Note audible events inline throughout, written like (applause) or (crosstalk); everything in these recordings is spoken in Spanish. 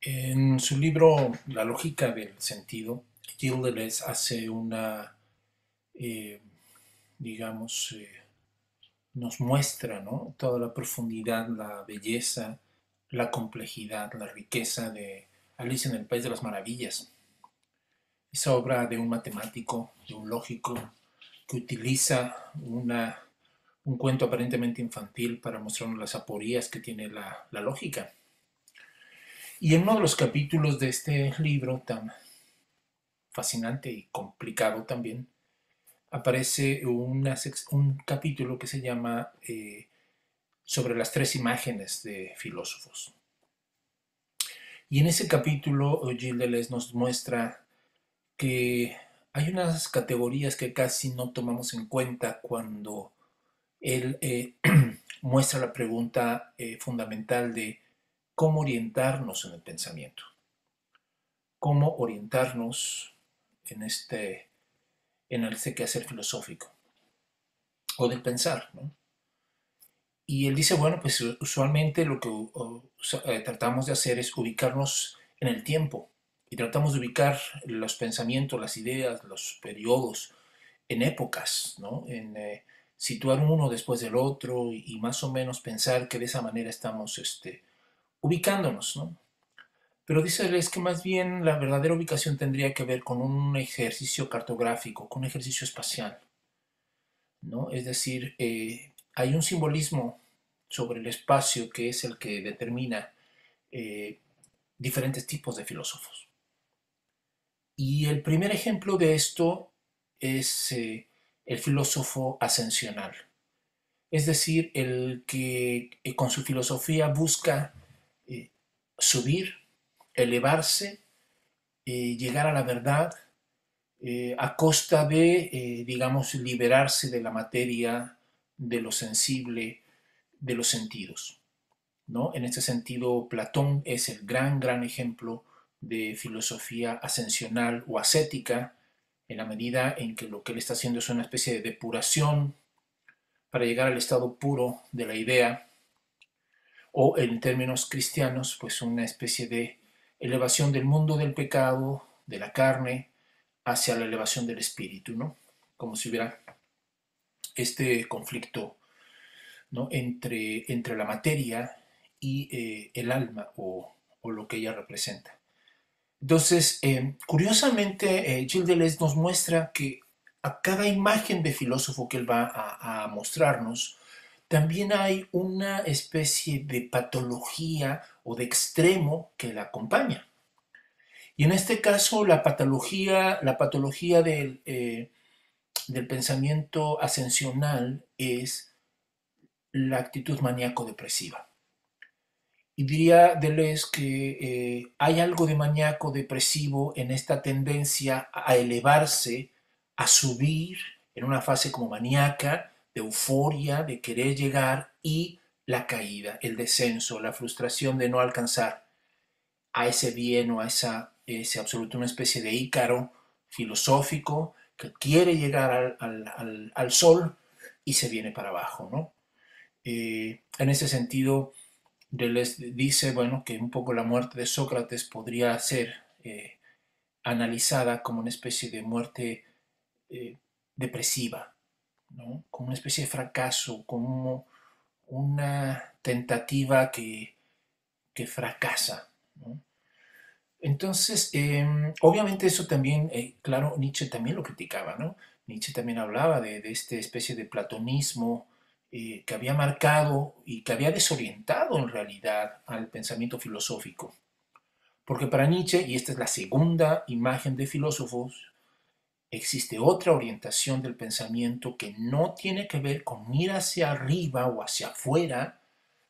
En su libro La lógica del sentido, Gilles hace una, eh, digamos, eh, nos muestra ¿no? toda la profundidad, la belleza, la complejidad, la riqueza de Alicia en el País de las Maravillas. Esa obra de un matemático, de un lógico, que utiliza una, un cuento aparentemente infantil para mostrarnos las aporías que tiene la lógica. Y en uno de los capítulos de este libro tan fascinante y complicado también, aparece un capítulo que se llama eh, sobre las tres imágenes de filósofos. Y en ese capítulo Gilles nos muestra que hay unas categorías que casi no tomamos en cuenta cuando él eh, (clears throat) muestra la pregunta eh, fundamental de cómo orientarnos en el pensamiento, cómo orientarnos en este en este quehacer filosófico o del pensar, ¿no? Y él dice, bueno, pues usualmente lo que eh, tratamos de hacer es ubicarnos en el tiempo y tratamos de ubicar los pensamientos, las ideas, los periodos en épocas, ¿no? En eh, situar uno después del otro y, más o menos pensar que de esa manera estamos este, ubicándonos, ¿no? Pero dice es que más bien la verdadera ubicación tendría que ver con un ejercicio cartográfico, con un ejercicio espacial. ¿no? Es decir, eh, hay un simbolismo sobre el espacio que es el que determina eh, diferentes tipos de filósofos. Y el primer ejemplo de esto es eh, el filósofo ascensional, es decir, el que con su filosofía busca subir elevarse, eh, llegar a la verdad eh, a costa de, eh, digamos, liberarse de la materia, de lo sensible, de los sentidos. ¿no? En este sentido, Platón es el gran, gran ejemplo de filosofía ascensional o ascética, en la medida en que lo que él está haciendo es una especie de depuración para llegar al estado puro de la idea, o en términos cristianos, pues una especie de elevación del mundo del pecado, de la carne, hacia la elevación del espíritu, ¿no? Como si hubiera este conflicto ¿no? entre, entre la materia y eh, el alma o, lo que ella representa. Entonces, eh, curiosamente, eh, Gilles Deleuze nos muestra que a cada imagen de filósofo que él va a, a mostrarnos, también hay una especie de patología o de extremo que la acompaña. Y en este caso, la patología, la patología del, eh, del pensamiento ascensional es la actitud maníaco-depresiva. Y diría Deleuze que eh, hay algo de maníaco-depresivo en esta tendencia a elevarse, a subir en una fase como maníaca, de euforia, de querer llegar y la caída, el descenso, la frustración de no alcanzar a ese bien o a esa, ese absoluto, una especie de ícaro filosófico que quiere llegar al, sol y se viene para abajo, ¿no? Eh, en ese sentido, les dice, bueno, que un poco la muerte de Sócrates podría ser eh, analizada como una especie de muerte eh, depresiva, como una especie de fracaso, como una tentativa que, fracasa. Entonces, em, obviamente eso también, eh, claro, Nietzsche también lo criticaba, ¿no? Nietzsche también hablaba de, esta especie de platonismo eh, que había marcado y que había desorientado en realidad al pensamiento filosófico. Porque para Nietzsche, y esta es la segunda imagen de filósofos, existe otra orientación del pensamiento que no tiene que ver con ir hacia arriba o hacia afuera,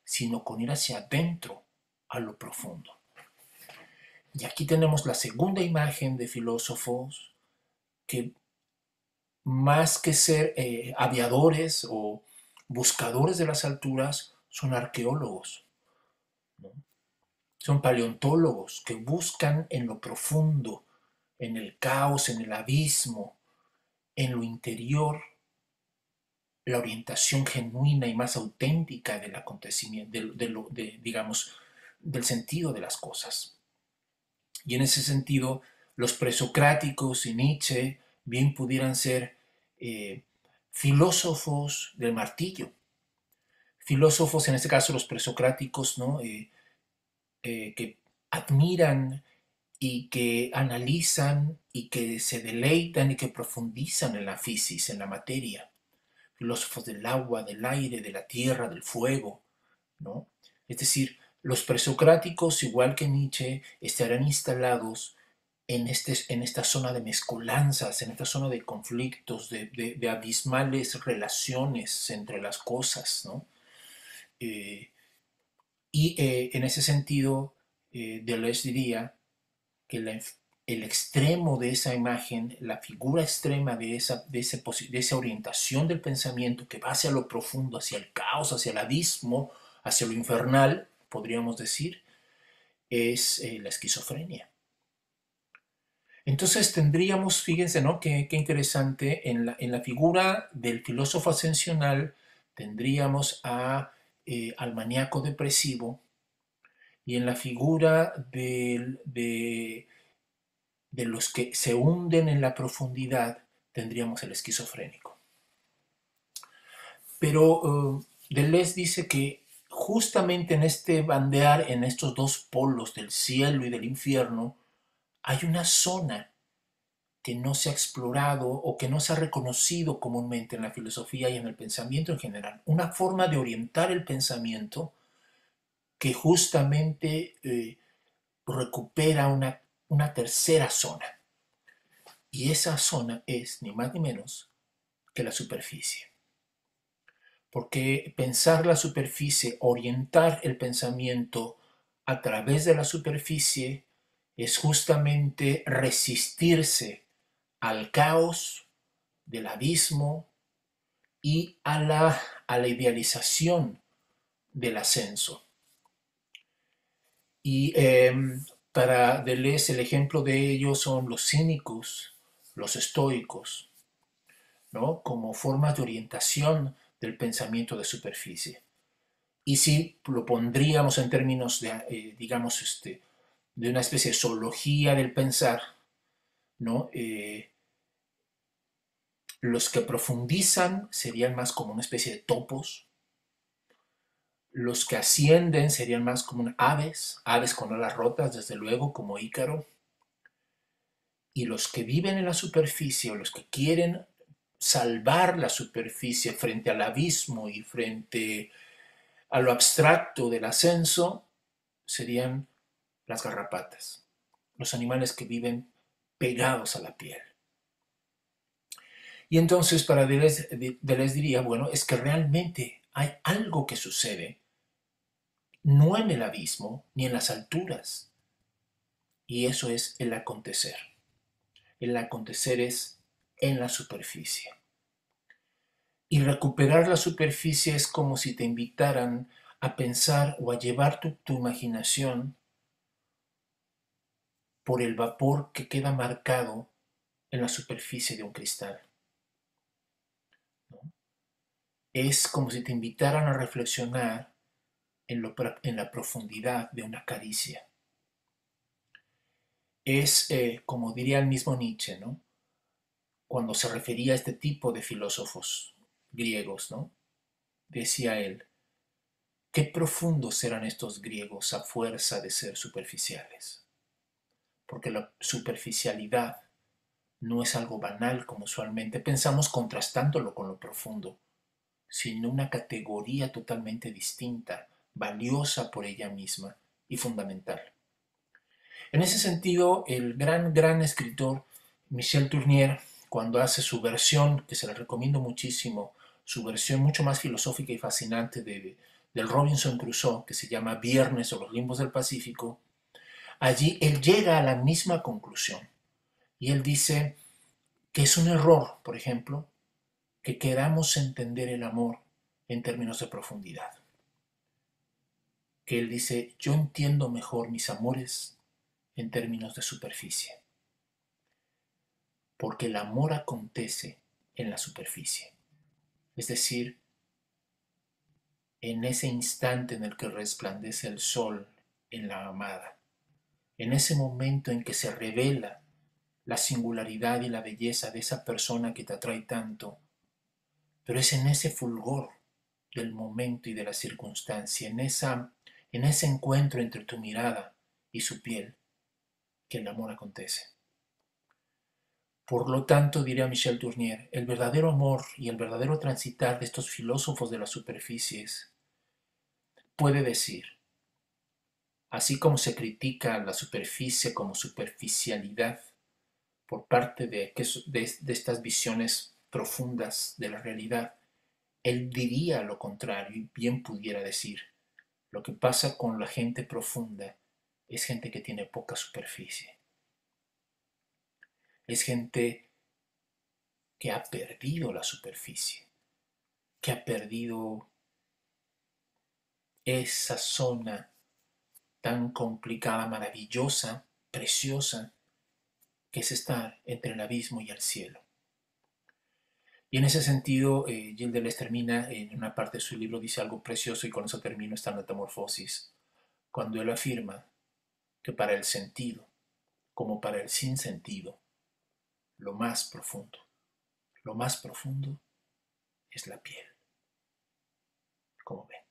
sino con ir hacia adentro, a lo profundo. Y aquí tenemos la segunda imagen de filósofos que más que ser eh, aviadores o buscadores de las alturas, son arqueólogos. Son paleontólogos que buscan en lo profundo en el caos, en el abismo, en lo interior, la orientación genuina y más auténtica del acontecimiento, de, digamos, del sentido de las cosas. Y en ese sentido, los presocráticos y Nietzsche bien pudieran ser eh, filósofos del martillo. Filósofos, en este caso los presocráticos, ¿no? Eh, eh, que admiran y que analizan y que se deleitan y que profundizan en la física, en la materia. Filósofos del agua, del aire, de la tierra, del fuego, ¿no? Es decir, los presocráticos, igual que Nietzsche, estarán instalados en, este, en esta zona de mezcolanzas, en esta zona de conflictos, de, abismales relaciones entre las cosas, ¿no? Eh, y eh, en ese sentido, eh, Deleuze diría que el extremo de esa imagen, la figura extrema de esa, de, de esa orientación del pensamiento que va hacia lo profundo, hacia el caos, hacia el abismo, hacia lo infernal, podríamos decir, es eh, la esquizofrenia. Entonces tendríamos, fíjense, ¿no? Qué, interesante, en la, en la, figura del filósofo ascensional tendríamos a, eh, al maníaco depresivo y en la figura de, de, de los que se hunden en la profundidad tendríamos el esquizofrénico. Pero uh, Deleuze dice que justamente en este bandear, en estos dos polos del cielo y del infierno, hay una zona que no se ha explorado o que no se ha reconocido comúnmente en la filosofía y en el pensamiento en general. Una forma de orientar el pensamiento que justamente eh, recupera una, una tercera zona. Y esa zona es ni más ni menos que la superficie porque pensar la superficie, orientar el pensamiento a través de la superficie es justamente resistirse al caos del abismo y a la, a la idealización del ascenso. Y em, para Deleuze el ejemplo de ello son los cínicos, los estoicos, ¿no? como formas de orientación del pensamiento de superficie. Y si lo pondríamos en términos de, eh, digamos, este, de una especie de zoología del pensar, ¿no? Eh, los que profundizan serían más como una especie de topos, los que ascienden serían más como aves, aves con alas rotas, desde luego, como Ícaro, y los que viven en la superficie o los que quieren salvar la superficie frente al abismo y frente a lo abstracto del ascenso serían las garrapatas, los animales que viven pegados a la piel. Y entonces para Deleuze, diría, bueno, es que realmente hay algo que sucede, no en el abismo ni en las alturas, y eso es el acontecer. El acontecer es en la superficie. Y recuperar la superficie es como si te invitaran a pensar o a llevar tu, imaginación por el vapor que queda marcado en la superficie de un cristal. Es como si te invitaran a reflexionar en, la profundidad de una caricia. Es, eh, como diría el mismo Nietzsche, ¿no? cuando se refería a este tipo de filósofos griegos, ¿no? Decía él, qué profundos eran estos griegos a fuerza de ser superficiales. Porque la superficialidad no es algo banal como usualmente pensamos contrastándolo con lo profundo, sino una categoría totalmente distinta, valiosa por ella misma y fundamental. En ese sentido, el gran, gran escritor Michel Tournier cuando hace su versión, que se la recomiendo muchísimo, su versión mucho más filosófica y fascinante de, del Robinson Crusoe, que se llama Viernes o los limbos del Pacífico, allí él llega a la misma conclusión. Y él dice que es un error, por ejemplo, que queramos entender el amor en términos de profundidad. Que él dice, yo entiendo mejor mis amores en términos de superficie porque el amor acontece en la superficie. Es decir, en ese instante en el que resplandece el sol en la amada, en ese momento en que se revela la singularidad y la belleza de esa persona que te atrae tanto, pero es en ese fulgor del momento y de la circunstancia, en, esa, en ese encuentro entre tu mirada y su piel, que el amor acontece. Por lo tanto, diría Michel Tournier, el verdadero amor y el verdadero transitar de estos filósofos de las superficies puede decir, así como se critica la superficie como superficialidad por parte de, de estas visiones profundas de la realidad, él diría lo contrario y bien pudiera decir, lo que pasa con la gente profunda es gente que tiene poca superficie. Es gente que ha perdido la superficie, que ha perdido esa zona tan complicada, maravillosa, preciosa, que es estar entre el abismo y el cielo. Y en ese sentido, eh, Gilles termina en una parte de su libro, dice algo precioso y con eso termino esta metamorfosis, cuando él afirma que para el sentido, como para el sinsentido, lo más profundo, lo más profundo es la piel. Como ven.